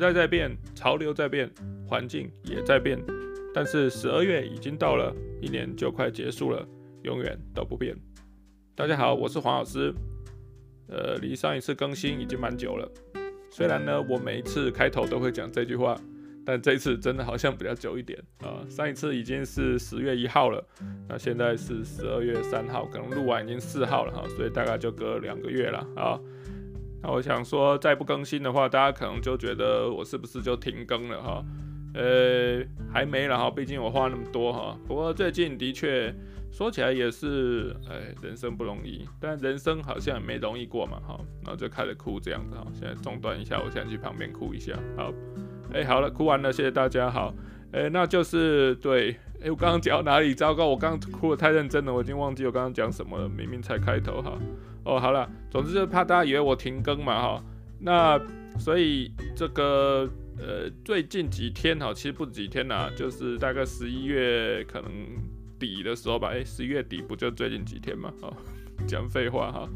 时代在变，潮流在变，环境也在变，但是十二月已经到了，一年就快结束了，永远都不变。大家好，我是黄老师。呃，离上一次更新已经蛮久了，虽然呢，我每一次开头都会讲这句话。但这一次真的好像比较久一点啊，上一次已经是十月一号了，那现在是十二月三号，可能录完已经四号了哈，所以大概就隔两个月了啊。那我想说，再不更新的话，大家可能就觉得我是不是就停更了哈？呃，还没了哈，毕竟我话那么多哈。不过最近的确说起来也是，哎，人生不容易，但人生好像也没容易过嘛哈。然后就开始哭这样子哈，现在中断一下，我现在去旁边哭一下，好。哎、好了，哭完了，谢谢大家。好，哎、那就是对，哎、我刚刚讲到哪里？糟糕，我刚刚哭得太认真了，我已经忘记我刚刚讲什么了。明明才开头哈。哦，好了，总之就怕大家以为我停更嘛哈。那所以这个呃，最近几天哈，其实不止几天呐，就是大概十一月可能底的时候吧。哎、十一月底不就最近几天嘛？哦，讲废话哈，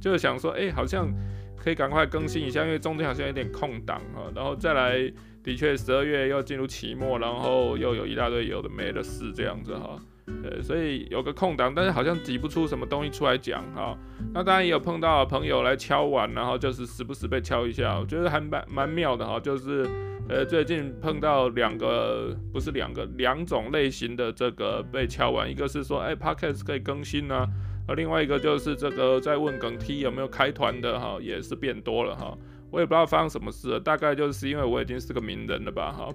就是想说，哎、好像可以赶快更新一下，因为中间好像有点空档哈，然后再来。的确，十二月又进入期末，然后又有一大堆有的没的事这样子哈，呃，所以有个空档，但是好像挤不出什么东西出来讲哈。那当然也有碰到朋友来敲碗，然后就是时不时被敲一下，我觉得还蛮蛮妙的哈。就是呃，最近碰到两个，不是两个，两种类型的这个被敲碗，一个是说，哎，Podcast 可以更新呢，而另外一个就是这个在问梗 T 有没有开团的哈，也是变多了哈。我也不知道发生什么事了，大概就是因为我已经是个名人了吧，哈，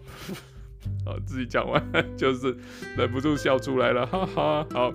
好，自己讲完 就是忍不住笑出来了，哈哈，好，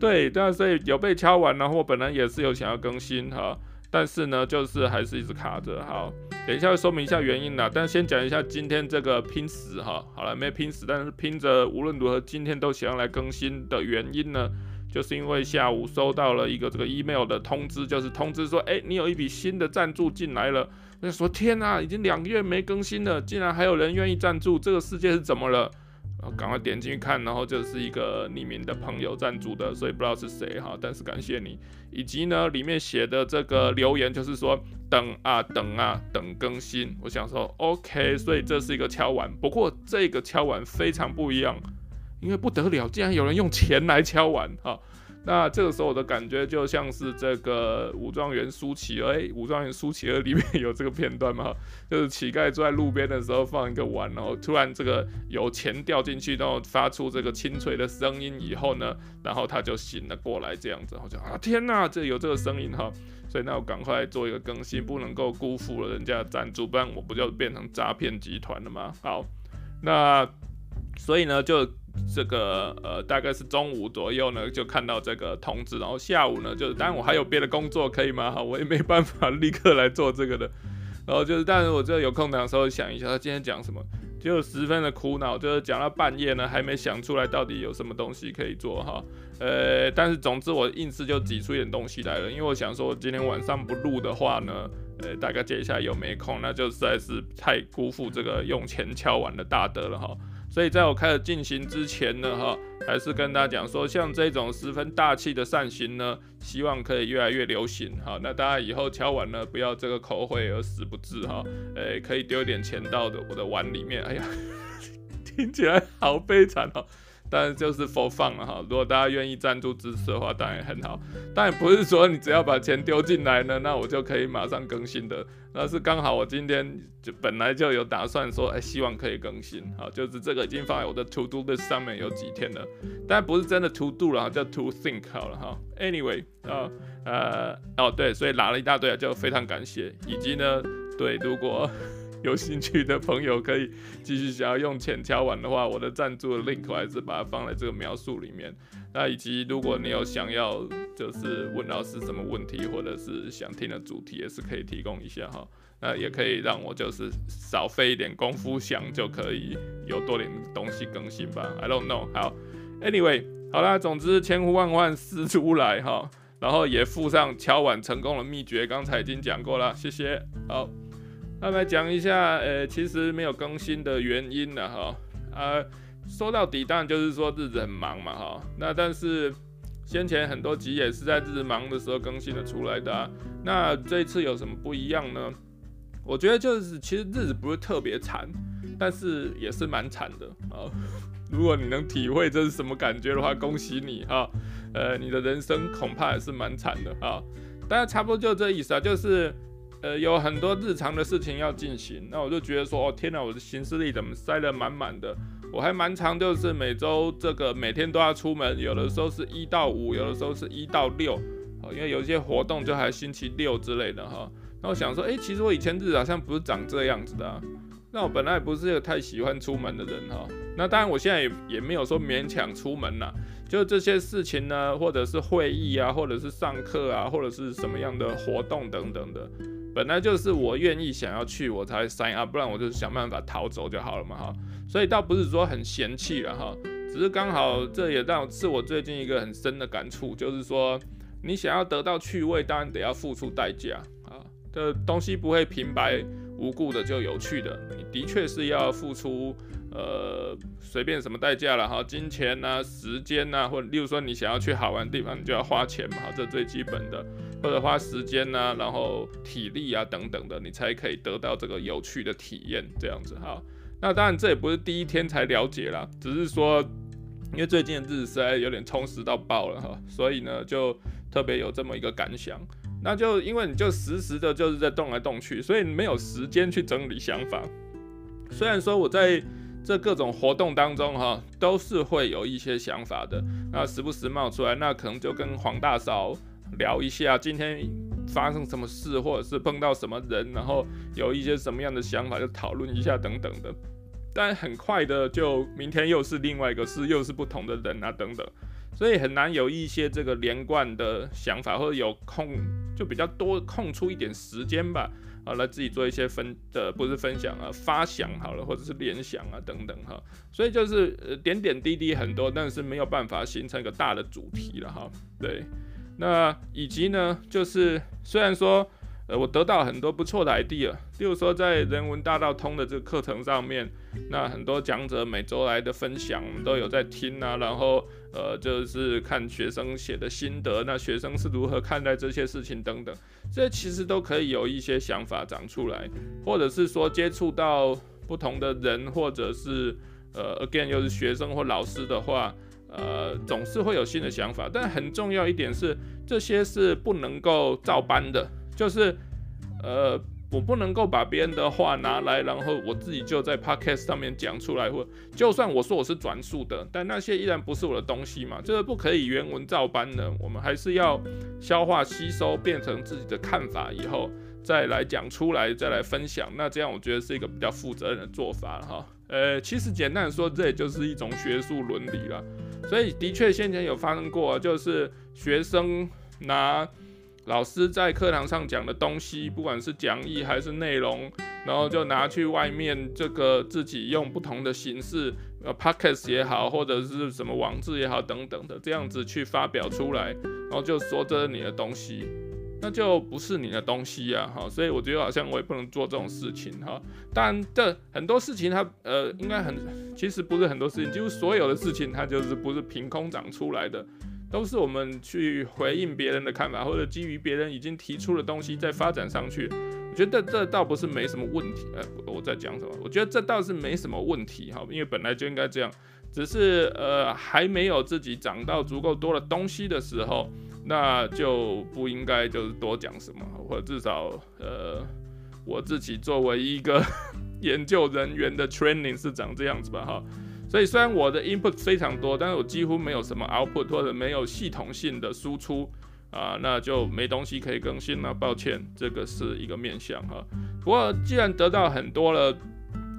对，但所以有被敲完，然后我本来也是有想要更新哈，但是呢，就是还是一直卡着，好，等一下会说明一下原因啦，但先讲一下今天这个拼死哈，好了，没拼死，但是拼着无论如何今天都想要来更新的原因呢。就是因为下午收到了一个这个 email 的通知，就是通知说，哎，你有一笔新的赞助进来了。我就说，天哪，已经两个月没更新了，竟然还有人愿意赞助，这个世界是怎么了？然后赶快点进去看，然后就是一个匿名的朋友赞助的，所以不知道是谁哈，但是感谢你。以及呢，里面写的这个留言就是说，等啊等啊等更新。我想说，OK，所以这是一个敲碗，不过这个敲碗非常不一样。因为不得了，竟然有人用钱来敲碗哈！那这个时候我的感觉就像是这个武状元苏乞儿，哎，武状元苏乞儿里面有这个片段嘛？就是乞丐坐在路边的时候放一个碗，然后突然这个有钱掉进去，然后发出这个清脆的声音以后呢，然后他就醒了过来，这样子，我就啊天哪，这有这个声音哈！所以那我赶快做一个更新，不能够辜负了人家的赞助，不然我不就变成诈骗集团了吗？好，那所以呢就。这个呃，大概是中午左右呢，就看到这个通知，然后下午呢，就是当然我还有别的工作可以吗？哈，我也没办法立刻来做这个的，然后就是，但是我这有空档的时候想一下，他今天讲什么，就十分的苦恼，就是讲到半夜呢，还没想出来到底有什么东西可以做哈，呃，但是总之我硬是就挤出一点东西来了，因为我想说今天晚上不录的话呢，呃，大概接下来又没空，那就实在是太辜负这个用钱敲碗的大德了哈。所以在我开始进行之前呢，哈，还是跟大家讲说，像这种十分大气的扇形呢，希望可以越来越流行，哈。那大家以后敲碗呢，不要这个口悔而死不至，哈，诶，可以丢点钱到的我的碗里面。哎呀，听起来好悲惨哦。但是就是 for fun 了哈，如果大家愿意赞助支持的话，当然很好。但也不是说你只要把钱丢进来呢，那我就可以马上更新的。那是刚好我今天就本来就有打算说，哎，希望可以更新。好，就是这个已经放在我的 to do list 上面有几天了，但不是真的 to do 了哈，叫 to think 好了哈。Anyway，啊，呃，哦对，所以拿了一大堆，就非常感谢。以及呢，对，如果。有兴趣的朋友可以继续想要用钱敲碗的话，我的赞助的 link 我还是把它放在这个描述里面。那以及如果你有想要就是问老师什么问题，或者是想听的主题，也是可以提供一下哈。那也可以让我就是少费一点功夫想，就可以有多点东西更新吧。I don't know。好，Anyway，好啦，总之千呼万唤始出来哈，然后也附上敲碗成功的秘诀，刚才已经讲过了，谢谢。好。那来讲一下，呃，其实没有更新的原因了哈，啊，说到底当然就是说日子很忙嘛哈，那但是先前很多集也是在日子忙的时候更新的出来的，那这一次有什么不一样呢？我觉得就是其实日子不是特别惨，但是也是蛮惨的啊。如果你能体会这是什么感觉的话，恭喜你哈。呃，你的人生恐怕也是蛮惨的哈。大家差不多就这意思啊，就是呃有很多日常的事情要进行，那我就觉得说，哦天哪，我的行事历怎么塞得满满的？我还蛮常，就是每周这个每天都要出门，有的时候是一到五，有的时候是一到六，因为有一些活动就还星期六之类的哈。那我想说，诶，其实我以前日子好像不是长这样子的啊。那我本来也不是一个太喜欢出门的人哈。那当然，我现在也也没有说勉强出门啦。就这些事情呢，或者是会议啊，或者是上课啊，或者是什么样的活动等等的，本来就是我愿意想要去，我才 sign up，不然我就想办法逃走就好了嘛哈。所以倒不是说很嫌弃了哈，只是刚好这也让是我最近一个很深的感触，就是说你想要得到趣味，当然得要付出代价啊。这东西不会平白无故的就有趣的，你的确是要付出呃随便什么代价了哈，金钱呐、时间呐、或者例如说你想要去好玩的地方，你就要花钱嘛，这最基本的，或者花时间呐、然后体力啊等等的，你才可以得到这个有趣的体验这样子哈。那当然，这也不是第一天才了解啦，只是说，因为最近的日子实在有点充实到爆了哈，所以呢，就特别有这么一个感想。那就因为你就时时的就是在动来动去，所以没有时间去整理想法。虽然说我在这各种活动当中哈，都是会有一些想法的，那时不时冒出来，那可能就跟黄大嫂聊一下今天发生什么事，或者是碰到什么人，然后有一些什么样的想法，就讨论一下等等的。但很快的，就明天又是另外一个事，又是不同的人啊等等，所以很难有一些这个连贯的想法，或者有空就比较多空出一点时间吧，啊，来自己做一些分的不是分享啊，发想好了，或者是联想啊等等哈。所以就是呃点点滴滴很多，但是没有办法形成一个大的主题了哈。对。那以及呢，就是虽然说，呃，我得到很多不错的 idea，例如说在人文大道通的这个课程上面，那很多讲者每周来的分享，我们都有在听啊，然后呃，就是看学生写的心得，那学生是如何看待这些事情等等，这其实都可以有一些想法长出来，或者是说接触到不同的人，或者是呃，again 又是学生或老师的话。呃，总是会有新的想法，但很重要一点是，这些是不能够照搬的，就是，呃，我不能够把别人的话拿来，然后我自己就在 podcast 上面讲出来，或就算我说我是转述的，但那些依然不是我的东西嘛，这个不可以原文照搬的，我们还是要消化吸收，变成自己的看法以后再来讲出来，再来分享，那这样我觉得是一个比较负责任的做法哈。呃，其实简单的说，这也就是一种学术伦理了。所以的确，先前有发生过，就是学生拿老师在课堂上讲的东西，不管是讲义还是内容，然后就拿去外面这个自己用不同的形式，呃 p o c k e t 也好，或者是什么网志也好等等的，这样子去发表出来，然后就说这是你的东西。那就不是你的东西呀，哈，所以我觉得好像我也不能做这种事情，哈。当然，这很多事情它呃，应该很，其实不是很多事情，几乎所有的事情它就是不是凭空长出来的，都是我们去回应别人的看法，或者基于别人已经提出的东西再发展上去。我觉得这倒不是没什么问题，呃，我在讲什么？我觉得这倒是没什么问题，哈，因为本来就应该这样，只是呃还没有自己长到足够多的东西的时候。那就不应该就是多讲什么，或者至少呃，我自己作为一个 研究人员的 training 是长这样子吧哈。所以虽然我的 input 非常多，但是我几乎没有什么 output 或者没有系统性的输出啊，那就没东西可以更新了。抱歉，这个是一个面向哈。不过既然得到很多了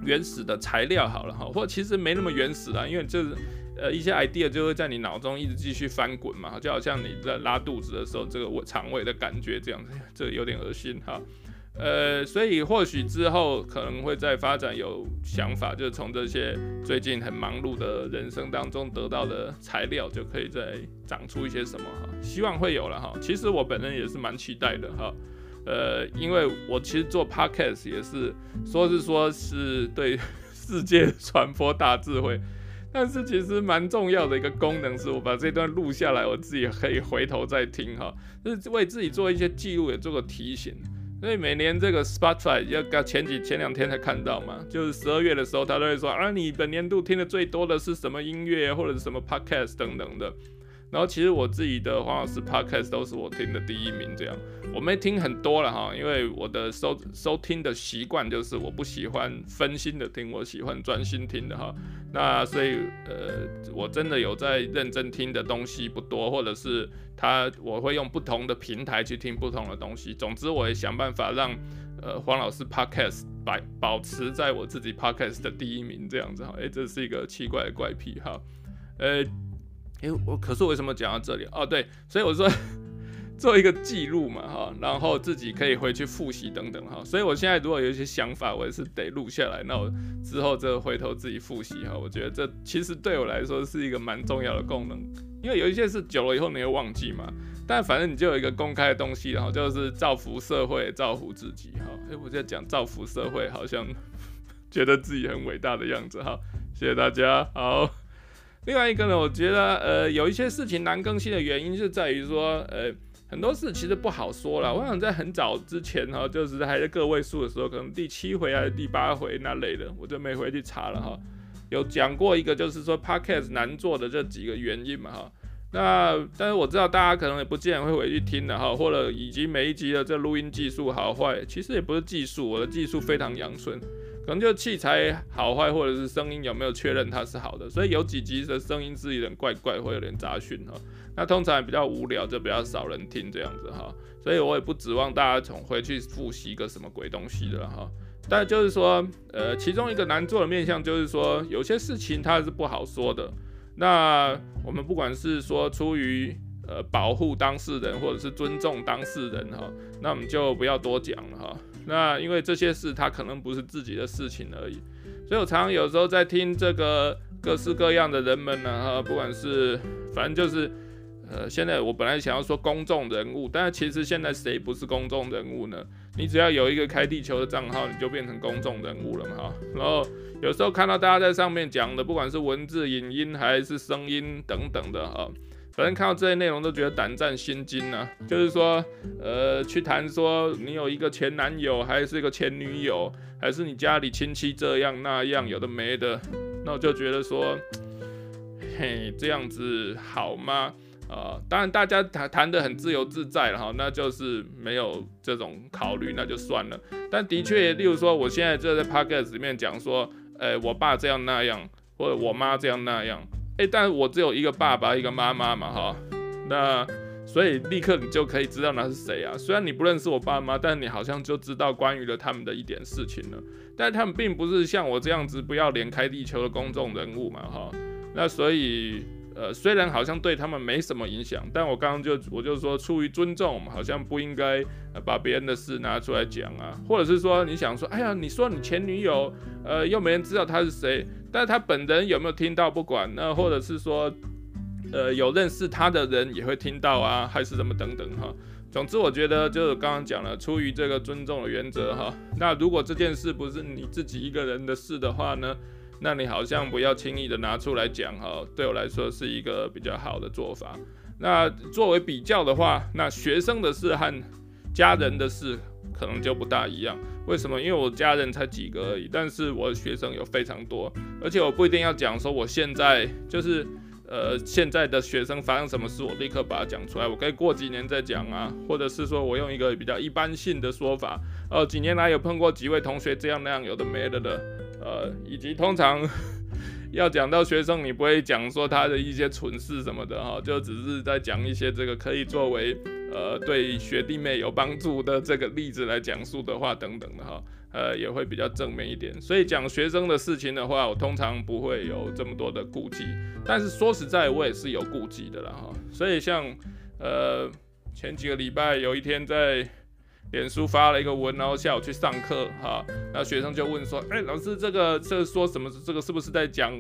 原始的材料好了哈，或其实没那么原始啦，因为就是。呃，一些 idea 就会在你脑中一直继续翻滚嘛，就好像你在拉肚子的时候，这个胃肠胃的感觉这样子，这有点恶心哈。呃，所以或许之后可能会再发展有想法，就是从这些最近很忙碌的人生当中得到的材料，就可以再长出一些什么哈。希望会有了哈。其实我本人也是蛮期待的哈。呃，因为我其实做 podcast 也是说是说是对 世界传播大智慧。但是其实蛮重要的一个功能是，我把这段录下来，我自己可以回头再听哈，就是为自己做一些记录，也做个提醒。所以每年这个 Spotify 要刚前几前两天才看到嘛，就是十二月的时候，他都会说啊，你本年度听的最多的是什么音乐或者是什么 podcast 等等的。然后其实我自己的黄老师 podcast 都是我听的第一名，这样我没听很多了哈，因为我的收收听的习惯就是我不喜欢分心的听，我喜欢专心听的哈。那所以呃，我真的有在认真听的东西不多，或者是他我会用不同的平台去听不同的东西。总之，我也想办法让呃黄老师 podcast 保保持在我自己 podcast 的第一名这样子哈。诶，这是一个奇怪的怪癖哈，呃。哎，我可是为什么讲到这里？哦，对，所以我说 做一个记录嘛，哈，然后自己可以回去复习等等，哈。所以我现在如果有一些想法，我也是得录下来，那我之后就回头自己复习，哈。我觉得这其实对我来说是一个蛮重要的功能，因为有一些是久了以后你会忘记嘛。但反正你就有一个公开的东西，然后就是造福社会，造福自己，哈。哎，我在讲造福社会，好像 觉得自己很伟大的样子，哈。谢谢大家，好。另外一个呢，我觉得呃有一些事情难更新的原因是在于说，呃很多事其实不好说了。我想在很早之前哈，就是还是个位数的时候，可能第七回还是第八回那类的，我就没回去查了哈。有讲过一个就是说 Podcast 难做的这几个原因嘛哈。那但是我知道大家可能也不见得会回去听的哈，或者以及每一集的这录音技术好坏，其实也不是技术，我的技术非常阳春。可能就器材好坏，或者是声音有没有确认它是好的，所以有几集的声音是有点怪怪，会有点杂讯哈。那通常也比较无聊，就比较少人听这样子哈。所以我也不指望大家从回去复习个什么鬼东西的哈。但就是说，呃，其中一个难做的面向就是说，有些事情它是不好说的。那我们不管是说出于呃保护当事人，或者是尊重当事人哈，那我们就不要多讲了哈。那因为这些事他可能不是自己的事情而已，所以我常常有时候在听这个各式各样的人们呢，哈，不管是反正就是，呃，现在我本来想要说公众人物，但是其实现在谁不是公众人物呢？你只要有一个开地球的账号，你就变成公众人物了嘛，哈。然后有时候看到大家在上面讲的，不管是文字、影音还是声音等等的，哈。反正看到这些内容都觉得胆战心惊啊，就是说，呃，去谈说你有一个前男友，还是一个前女友，还是你家里亲戚这样那样，有的没的，那我就觉得说，嘿，这样子好吗？呃，当然大家谈谈得很自由自在了哈，那就是没有这种考虑，那就算了。但的确，例如说，我现在就在 podcast 里面讲说，呃、我爸这样那样，或者我妈这样那样。哎、但我只有一个爸爸，一个妈妈嘛，哈，那所以立刻你就可以知道那是谁啊。虽然你不认识我爸妈，但你好像就知道关于了他们的一点事情了。但他们并不是像我这样子不要脸开地球的公众人物嘛，哈。那所以。呃，虽然好像对他们没什么影响，但我刚刚就我就说，出于尊重，好像不应该把别人的事拿出来讲啊，或者是说你想说，哎呀，你说你前女友，呃，又没人知道他是谁，但是他本人有没有听到不管，那或者是说，呃，有认识他的人也会听到啊，还是什么等等哈。总之，我觉得就是刚刚讲了，出于这个尊重的原则哈，那如果这件事不是你自己一个人的事的话呢？那你好像不要轻易的拿出来讲哈，对我来说是一个比较好的做法。那作为比较的话，那学生的事和家人的事可能就不大一样。为什么？因为我家人才几个而已，但是我的学生有非常多，而且我不一定要讲说我现在就是呃现在的学生发生什么事，我立刻把它讲出来。我可以过几年再讲啊，或者是说我用一个比较一般性的说法，呃，几年来有碰过几位同学这样那样，有的没的的。呃，以及通常 要讲到学生，你不会讲说他的一些蠢事什么的哈，就只是在讲一些这个可以作为呃对学弟妹有帮助的这个例子来讲述的话等等的哈，呃也会比较正面一点。所以讲学生的事情的话，我通常不会有这么多的顾忌，但是说实在，我也是有顾忌的啦哈。所以像呃前几个礼拜有一天在。脸书发了一个文，然后下午去上课，哈，那学生就问说，哎、老师，这个这说什么？这个是不是在讲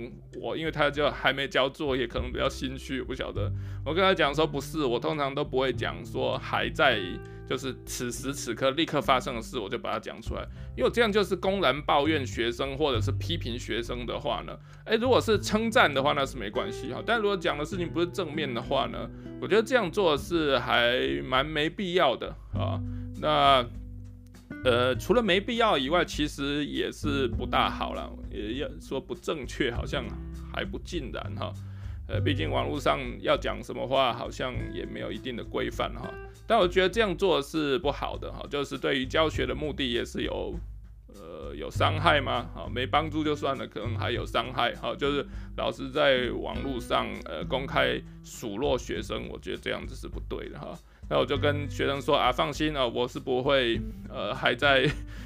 我？因为他就还没交作业，可能比较心虚，不晓得。我跟他讲说，不是，我通常都不会讲说还在，就是此时此刻立刻发生的事，我就把它讲出来，因为这样就是公然抱怨学生或者是批评学生的话呢，哎、欸，如果是称赞的话，那是没关系哈。但如果讲的事情不是正面的话呢，我觉得这样做是还蛮没必要的啊。那呃，除了没必要以外，其实也是不大好了。也要说不正确，好像还不尽然哈。呃，毕竟网络上要讲什么话，好像也没有一定的规范哈。但我觉得这样做是不好的哈，就是对于教学的目的也是有呃有伤害吗？好，没帮助就算了，可能还有伤害哈。就是老师在网络上呃公开数落学生，我觉得这样子是不对的哈。那我就跟学生说啊，放心啊，我是不会，呃，还在，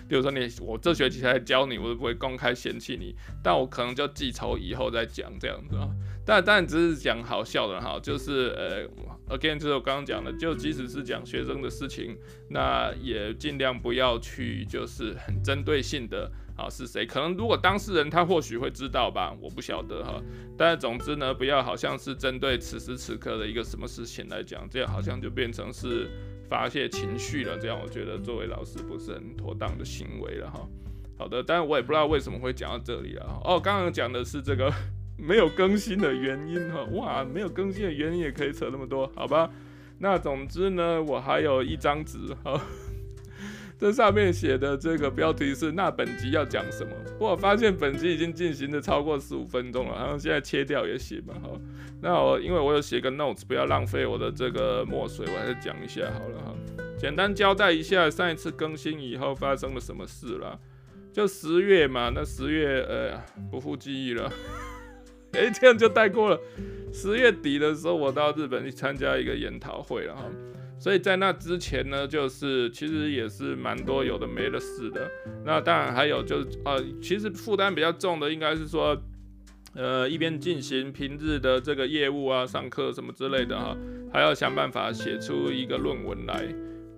比如说你，我这学期才教你，我是不会公开嫌弃你，但我可能就记仇以后再讲这样子啊。但当然只是讲好笑的哈，就是呃，again 就是我刚刚讲的，就即使是讲学生的事情，那也尽量不要去就是很针对性的。啊，是谁？可能如果当事人他或许会知道吧，我不晓得哈。但总之呢，不要好像是针对此时此刻的一个什么事情来讲，这样好像就变成是发泄情绪了。这样我觉得作为老师不是很妥当的行为了哈。好的，但是我也不知道为什么会讲到这里了。哦，刚刚讲的是这个没有更新的原因哈。哇，没有更新的原因也可以扯那么多，好吧？那总之呢，我还有一张纸哈。这上面写的这个标题是“那本集要讲什么”，不过我发现本集已经进行的超过十五分钟了，然后现在切掉也行吧。好，那我因为我有写个 notes，不要浪费我的这个墨水，我还是讲一下好了哈。简单交代一下上一次更新以后发生了什么事啦。就十月嘛，那十月呃不复记忆了，哎，这样就带过了。十月底的时候，我到日本去参加一个研讨会了哈。所以在那之前呢，就是其实也是蛮多有的没的事的。那当然还有就是呃，其实负担比较重的应该是说，呃，一边进行平日的这个业务啊、上课什么之类的哈，还要想办法写出一个论文来。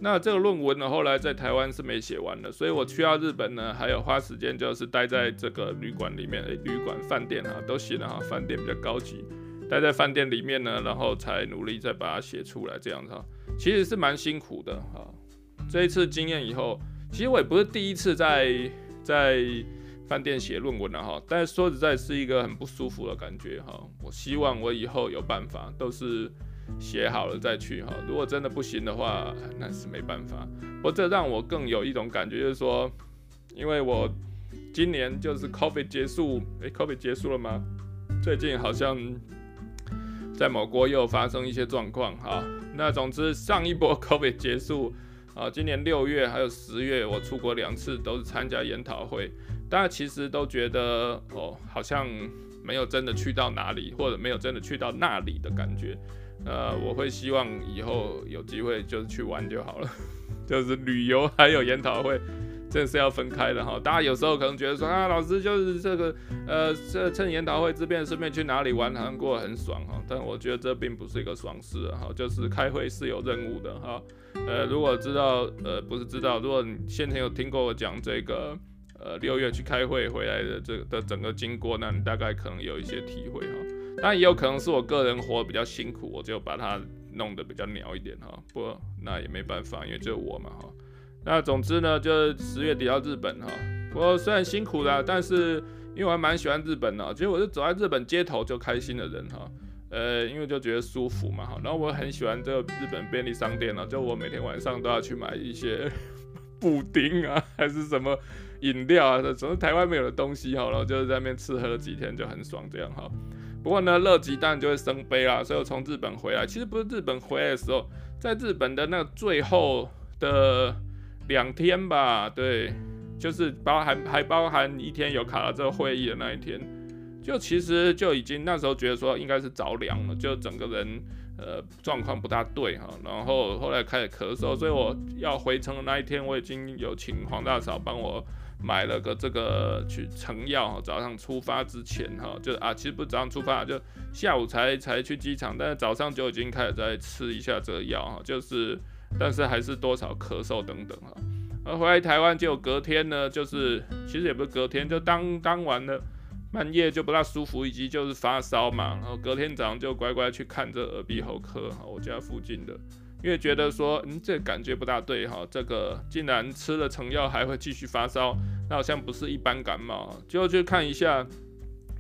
那这个论文呢，后来在台湾是没写完的，所以我去到日本呢，还有花时间就是待在这个旅馆里面，诶，旅馆、饭店哈都行了哈，饭店比较高级。待在饭店里面呢，然后才努力再把它写出来，这样子哈，其实是蛮辛苦的哈。这一次经验以后，其实我也不是第一次在在饭店写论文了哈，但是说实在是一个很不舒服的感觉哈。我希望我以后有办法都是写好了再去哈，如果真的不行的话，那是没办法。不过这让我更有一种感觉，就是说，因为我今年就是 COVID 结束，诶，COVID 结束了吗？最近好像。在某国又发生一些状况哈，那总之上一波 COVID 结束啊，今年六月还有十月我出国两次，都是参加研讨会，大家其实都觉得哦，好像没有真的去到哪里，或者没有真的去到那里的感觉。呃，我会希望以后有机会就是去玩就好了，就是旅游还有研讨会。这是要分开的哈，大家有时候可能觉得说啊，老师就是这个，呃，这趁研讨会之便顺便去哪里玩，好像过得很爽哈。但我觉得这并不是一个爽事哈，就是开会是有任务的哈。呃，如果知道，呃，不是知道，如果你先前有听过我讲这个，呃，六月去开会回来的这个的整个经过，那你大概可能有一些体会哈。但也有可能是我个人活得比较辛苦，我就把它弄得比较鸟一点哈。不那也没办法，因为就是我嘛哈。那总之呢，就是十月底到日本哈。不过虽然辛苦啦，但是因为我还蛮喜欢日本的，其实我是走在日本街头就开心的人哈。呃，因为就觉得舒服嘛哈。然后我很喜欢这个日本便利商店呢，就我每天晚上都要去买一些 布丁啊，还是什么饮料啊，总是台湾没有的东西哈。然后就是在那边吃喝几天就很爽这样哈。不过呢，乐极当然就会生悲啦，所以我从日本回来，其实不是日本回来的时候，在日本的那最后的。两天吧，对，就是包含还包含一天有卡到这个会议的那一天，就其实就已经那时候觉得说应该是着凉了，就整个人呃状况不大对哈，然后后来。开始咳嗽，所以我要回程的那一天，我已经有请黄大嫂帮我买了个这个去成药，早上出发之前哈，就啊其实不是早上出发，就下午才才去机场，但是早上就已经开始在吃一下这个药哈，就是。但是还是多少咳嗽等等哈，而回来台湾就隔天呢，就是其实也不是隔天，就当当晚的半夜就不大舒服，以及就是发烧嘛，然后隔天早上就乖乖去看这耳鼻喉科，我家附近的，因为觉得说，嗯，这感觉不大对哈，这个竟然吃了成药还会继续发烧，那好像不是一般感冒，就去看一下，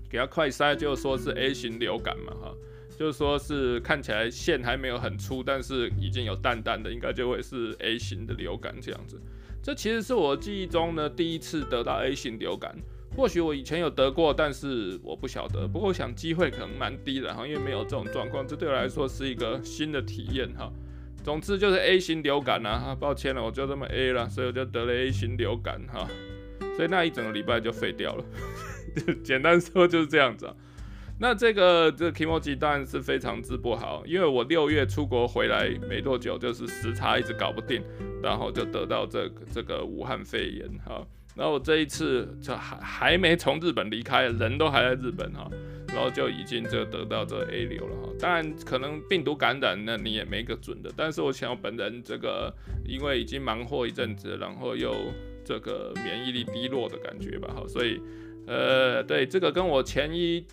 给他快筛，就说是 A 型流感嘛哈。就是说，是看起来线还没有很粗，但是已经有淡淡的，应该就会是 A 型的流感这样子。这其实是我记忆中呢第一次得到 A 型流感。或许我以前有得过，但是我不晓得。不过我想机会可能蛮低的哈，因为没有这种状况，这对我来说是一个新的体验哈。总之就是 A 型流感啊，哈，抱歉了，我就这么 A 了，所以我就得了 A 型流感哈，所以那一整个礼拜就废掉了。简单说就是这样子啊。那这个这个 kimochi 当然是非常之不好，因为我六月出国回来没多久，就是时差一直搞不定，然后就得到这个这个武汉肺炎哈。然后我这一次就还还没从日本离开，人都还在日本哈，然后就已经就得到这 A 流了哈。当然可能病毒感染，那你也没个准的。但是我想我本人这个因为已经忙活一阵子，然后又这个免疫力低落的感觉吧哈，所以呃对这个跟我前一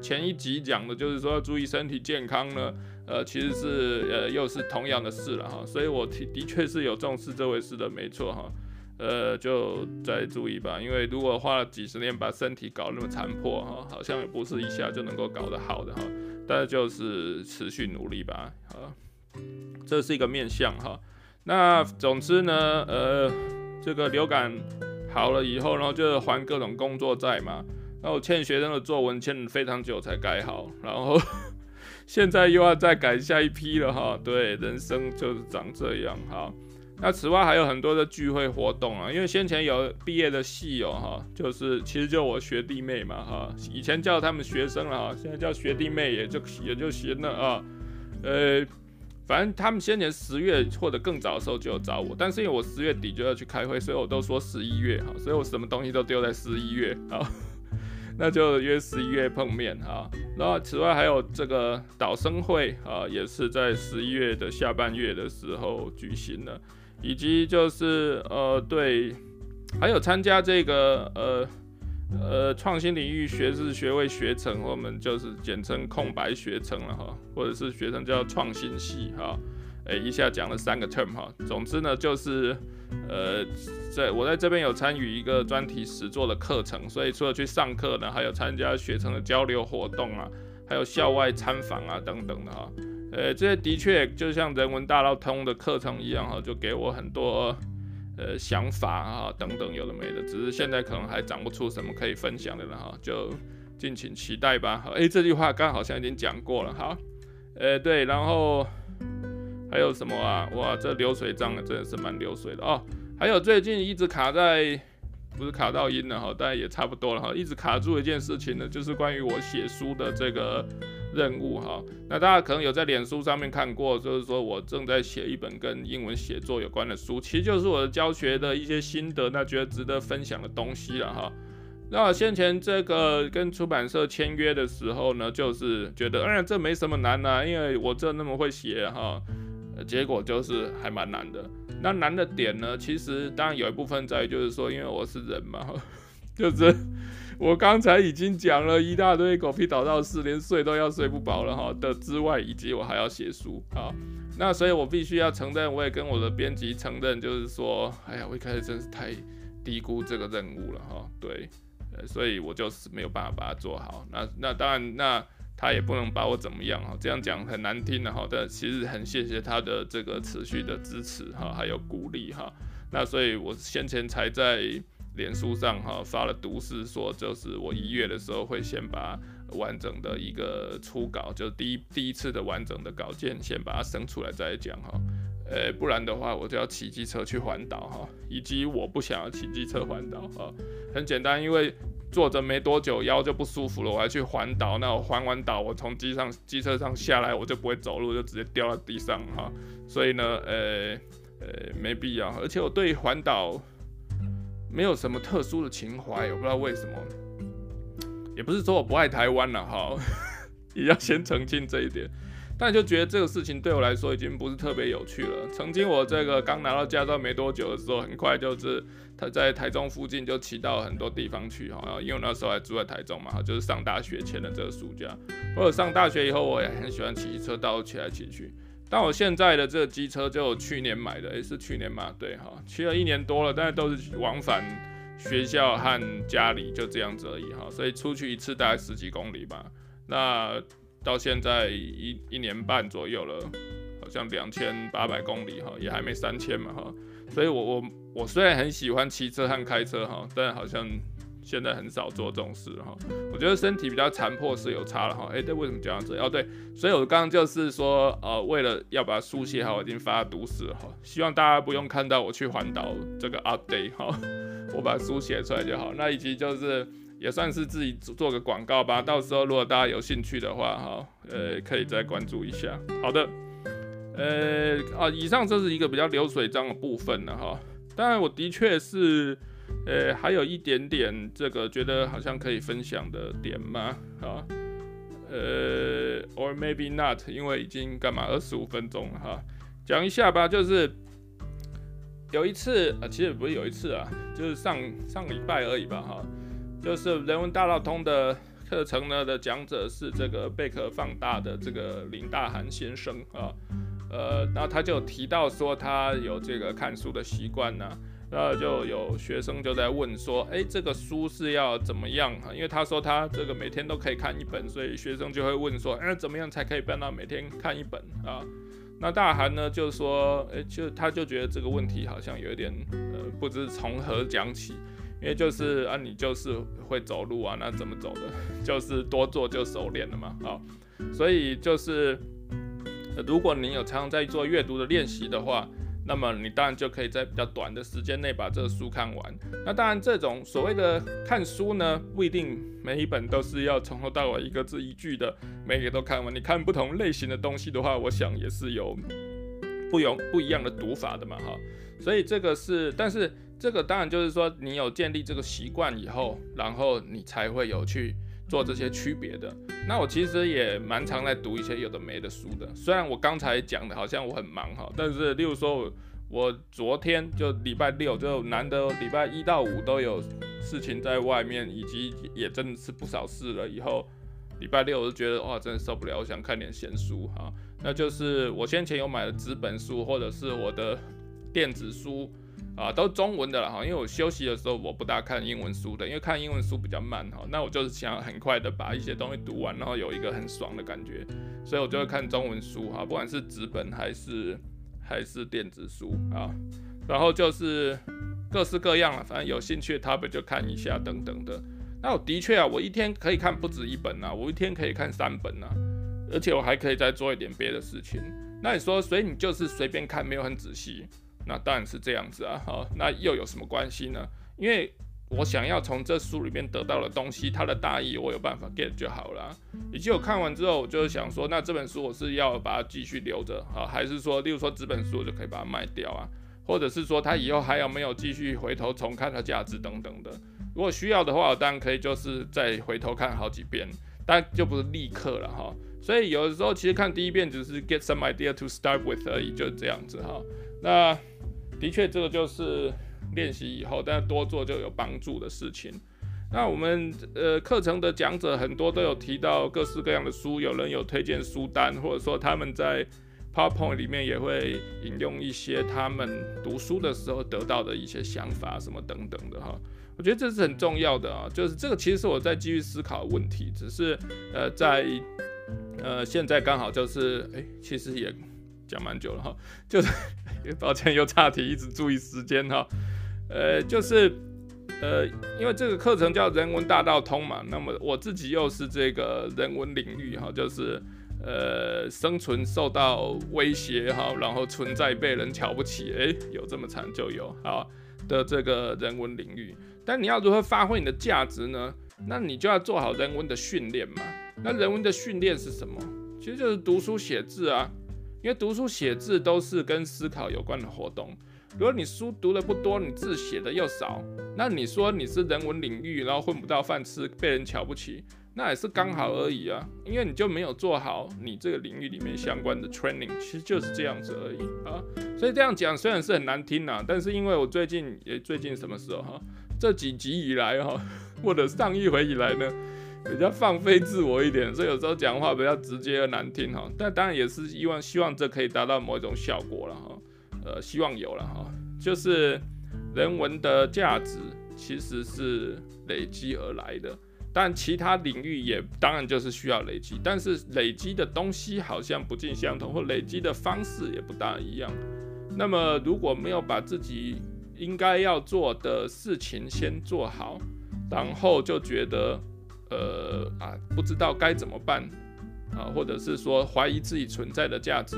前一集讲的就是说要注意身体健康呢，呃其实是呃又是同样的事了哈。所以我的的确是有重视这回事的，没错哈。呃，就再注意吧，因为如果花了几十年把身体搞那么残破哈，好像也不是一下就能够搞得好的哈。但是就是持续努力吧，啊，这是一个面向哈。那总之呢，呃，这个流感好了以后，然后就还各种工作债嘛。那我欠学生的作文欠非常久才改好，然后 现在又要再改下一批了哈。对，人生就是长这样哈。那此外还有很多的聚会活动啊，因为先前有毕业的戏友哈，就是其实就我学弟妹嘛哈，以前叫他们学生了哈，现在叫学弟妹也就也就行了啊，呃，反正他们先前十月或者更早的时候就有找我，但是因为我十月底就要去开会，所以我都说十一月哈，所以我什么东西都丢在十一月啊，那就约十一月碰面哈。那此外还有这个导生会啊，也是在十一月的下半月的时候举行的。以及就是呃对，还有参加这个呃呃创新领域学士学位学程，我们就是简称空白学程了哈，或者是学程叫创新系哈，哎一下讲了三个 term 哈，总之呢就是呃在我在这边有参与一个专题实作的课程，所以除了去上课呢，还有参加学程的交流活动啊，还有校外参访啊等等的哈。呃，这的确就像人文大道通的课程一样哈，就给我很多呃想法啊等等有的没的，只是现在可能还长不出什么可以分享的了哈，就敬请期待吧。诶，这句话刚好像已经讲过了哈。呃，对，然后还有什么啊？哇，这流水账啊真的是蛮流水的哦。还有最近一直卡在，不是卡到音了哈，但也差不多了哈，一直卡住一件事情呢，就是关于我写书的这个。任务哈，那大家可能有在脸书上面看过，就是说我正在写一本跟英文写作有关的书，其实就是我的教学的一些心得，那觉得值得分享的东西了哈。那先前这个跟出版社签约的时候呢，就是觉得，哎，这没什么难啊，因为我这那么会写哈，结果就是还蛮难的。那难的点呢，其实当然有一部分在于就是说，因为我是人嘛，就是。我刚才已经讲了一大堆狗屁倒灶事，连睡都要睡不饱了哈的之外，以及我还要写书啊，那所以我必须要承认，我也跟我的编辑承认，就是说，哎呀，我一开始真是太低估这个任务了哈，对，呃，所以我就是没有办法把它做好。那那当然，那他也不能把我怎么样哈，这样讲很难听的哈，但其实很谢谢他的这个持续的支持哈，还有鼓励哈。那所以我先前才在。脸书上哈发了毒誓，说就是我一月的时候会先把完整的一个初稿，就第一第一次的完整的稿件先把它生出来再讲哈，呃不然的话我就要骑机车去环岛哈，以及我不想要骑机车环岛哈，很简单，因为坐着没多久腰就不舒服了，我还去环岛，那我环完岛我从机上机车上下来我就不会走路，就直接掉到地上哈，所以呢呃呃没必要，而且我对环岛。没有什么特殊的情怀，我不知道为什么，也不是说我不爱台湾了哈，也要先澄清这一点。但就觉得这个事情对我来说已经不是特别有趣了。曾经我这个刚拿到驾照没多久的时候，很快就是他在台中附近就骑到很多地方去哈，因为我那时候还住在台中嘛，就是上大学前的这个暑假，或者上大学以后，我也很喜欢骑车到处骑来骑去。但我现在的这个机车就去年买的，也是去年嘛，对哈，骑了一年多了，但是都是往返学校和家里就这样子而已哈，所以出去一次大概十几公里吧。那到现在一一年半左右了，好像两千八百公里哈，也还没三千嘛哈。所以我我我虽然很喜欢骑车和开车哈，但好像现在很少做这种事哈。我觉得身体比较残破是有差了哈。哎，对，为什么讲到这？哦，对，所以我刚刚就是说，呃，为了要把书写好，我已经发毒誓哈。希望大家不用看到我去环岛这个 update 哈，我把书写出来就好。那以及就是也算是自己做个广告吧。到时候如果大家有兴趣的话哈，呃，可以再关注一下。好的。呃啊，以上这是一个比较流水账的部分了哈。当然，我的确是，呃，还有一点点这个觉得好像可以分享的点吗，啊，呃，or maybe not，因为已经干嘛二十五分钟了哈，讲一下吧。就是有一次啊，其实不是有一次啊，就是上上礼拜而已吧哈。就是人文大道通的课程呢的讲者是这个贝壳放大的这个林大涵先生啊。呃，那他就提到说他有这个看书的习惯呢，后就有学生就在问说，哎，这个书是要怎么样啊？因为他说他这个每天都可以看一本，所以学生就会问说，哎，怎么样才可以办到每天看一本啊？那大韩呢就说，哎，就他就觉得这个问题好像有点，呃，不知从何讲起，因为就是啊，你就是会走路啊，那怎么走的？就是多做就熟练了嘛，啊，所以就是。如果你有常常在做阅读的练习的话，那么你当然就可以在比较短的时间内把这个书看完。那当然，这种所谓的看书呢，不一定每一本都是要从头到尾一个字一句的每个都看完。你看不同类型的东西的话，我想也是有不有不一样的读法的嘛，哈。所以这个是，但是这个当然就是说，你有建立这个习惯以后，然后你才会有去。做这些区别的，那我其实也蛮常在读一些有的没的书的。虽然我刚才讲的好像我很忙哈，但是例如说我，昨天就礼拜六就难得礼拜一到五都有事情在外面，以及也真的是不少事了。以后礼拜六我就觉得哇，真的受不了，我想看点闲书哈。那就是我先前有买的纸本书，或者是我的电子书。啊，都中文的了哈，因为我休息的时候我不大看英文书的，因为看英文书比较慢哈。那我就是想很快的把一些东西读完，然后有一个很爽的感觉，所以我就会看中文书哈，不管是纸本还是还是电子书啊。然后就是各式各样了，反正有兴趣的 topic 就看一下等等的。那我的确啊，我一天可以看不止一本啊，我一天可以看三本啊，而且我还可以再做一点别的事情。那你说，所以你就是随便看，没有很仔细。那当然是这样子啊，好，那又有什么关系呢？因为我想要从这书里面得到的东西，它的大意我有办法 get 就好了。以及我看完之后，我就是想说，那这本书我是要把它继续留着啊，还是说，例如说纸本书我就可以把它卖掉啊，或者是说它以后还有没有继续回头重看的价值等等的。如果需要的话，我当然可以就是再回头看好几遍，但就不是立刻了哈。所以有的时候其实看第一遍只是 get some idea to start with 而已，就是这样子哈。那的确，这个就是练习以后，但多做就有帮助的事情。那我们呃课程的讲者很多都有提到各式各样的书，有人有推荐书单，或者说他们在 PowerPoint 里面也会引用一些他们读书的时候得到的一些想法什么等等的哈。我觉得这是很重要的啊，就是这个其实是我在继续思考的问题，只是呃在呃现在刚好就是哎，其实也。讲蛮久了哈，就是抱歉又岔题，一直注意时间哈。呃，就是呃，因为这个课程叫人文大道通嘛，那么我自己又是这个人文领域哈，就是呃生存受到威胁哈，然后存在被人瞧不起，诶、有这么惨就有好的这个人文领域。但你要如何发挥你的价值呢？那你就要做好人文的训练嘛。那人文的训练是什么？其实就是读书写字啊。因为读书写字都是跟思考有关的活动。如果你书读的不多，你字写的又少，那你说你是人文领域，然后混不到饭吃，被人瞧不起，那也是刚好而已啊。因为你就没有做好你这个领域里面相关的 training，其实就是这样子而已啊。所以这样讲虽然是很难听啊，但是因为我最近也最近什么时候哈，这几集以来哈，或者上一回以来呢，比较放飞自我一点，所以有时候讲话比较直接而难听哈。但当然也是希望希望这可以达到某一种效果了哈。呃，希望有了哈。就是人文的价值其实是累积而来的，但其他领域也当然就是需要累积，但是累积的东西好像不尽相同，或累积的方式也不大一样。那么如果没有把自己应该要做的事情先做好，然后就觉得呃啊不知道该怎么办啊，或者是说怀疑自己存在的价值，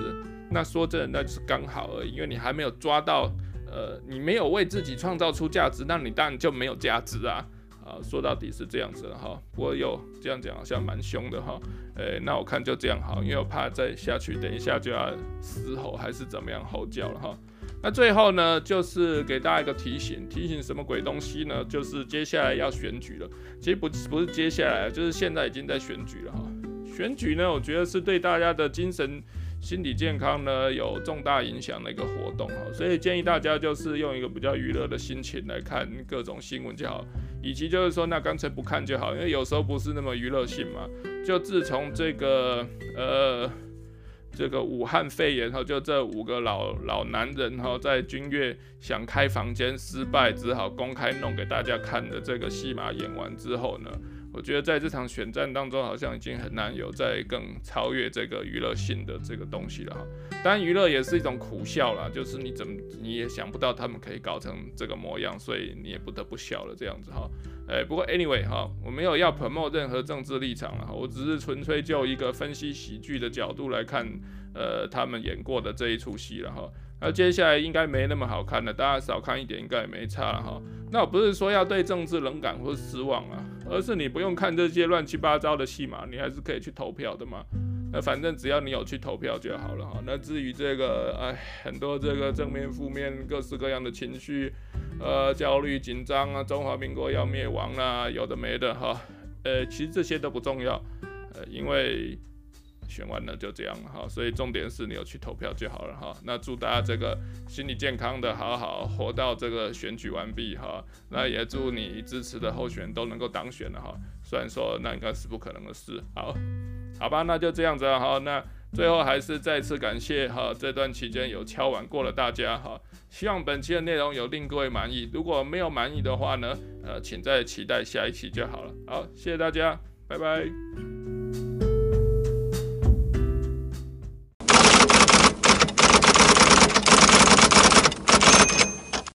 那说真的那就是刚好而已，因为你还没有抓到呃你没有为自己创造出价值，那你当然就没有价值啊。啊，说到底是这样子的哈，不过又这样讲好像蛮凶的哈，诶、那我看就这样好，因为我怕再下去，等一下就要嘶吼还是怎么样吼叫了哈。那最后呢，就是给大家一个提醒，提醒什么鬼东西呢？就是接下来要选举了，其实不不是接下来，就是现在已经在选举了哈。选举呢，我觉得是对大家的精神。心理健康呢，有重大影响的一个活动哈，所以建议大家就是用一个比较娱乐的心情来看各种新闻就好，以及就是说那干脆不看就好，因为有时候不是那么娱乐性嘛。就自从这个呃这个武汉肺炎后，就这五个老老男人哈在君悦想开房间失败，只好公开弄给大家看的这个戏码演完之后呢。我觉得在这场选战当中，好像已经很难有再更超越这个娱乐性的这个东西了哈。当然，娱乐也是一种苦笑啦，就是你怎么你也想不到他们可以搞成这个模样，所以你也不得不笑了这样子哈。哎，不过 anyway 哈，我没有要 promote 任何政治立场了哈，我只是纯粹就一个分析喜剧的角度来看，呃，他们演过的这一出戏了哈。那接下来应该没那么好看了，大家少看一点应该也没差了哈。那我不是说要对政治冷感或失望啊。而是你不用看这些乱七八糟的戏码，你还是可以去投票的嘛。那反正只要你有去投票就好了哈。那至于这个，哎，很多这个正面、负面、各式各样的情绪，呃，焦虑、紧张啊，中华民国要灭亡啦，有的没的哈。呃，其实这些都不重要，呃，因为。选完了就这样了哈，所以重点是你有去投票就好了哈。那祝大家这个心理健康的，好好活到这个选举完毕哈。那也祝你支持的候选人都能够当选了哈。虽然说那应该是不可能的事。好，好吧，那就这样子哈。那最后还是再次感谢哈，这段期间有敲碗过了大家哈。希望本期的内容有令各位满意。如果没有满意的话呢，呃，请再期待下一期就好了。好，谢谢大家，拜拜。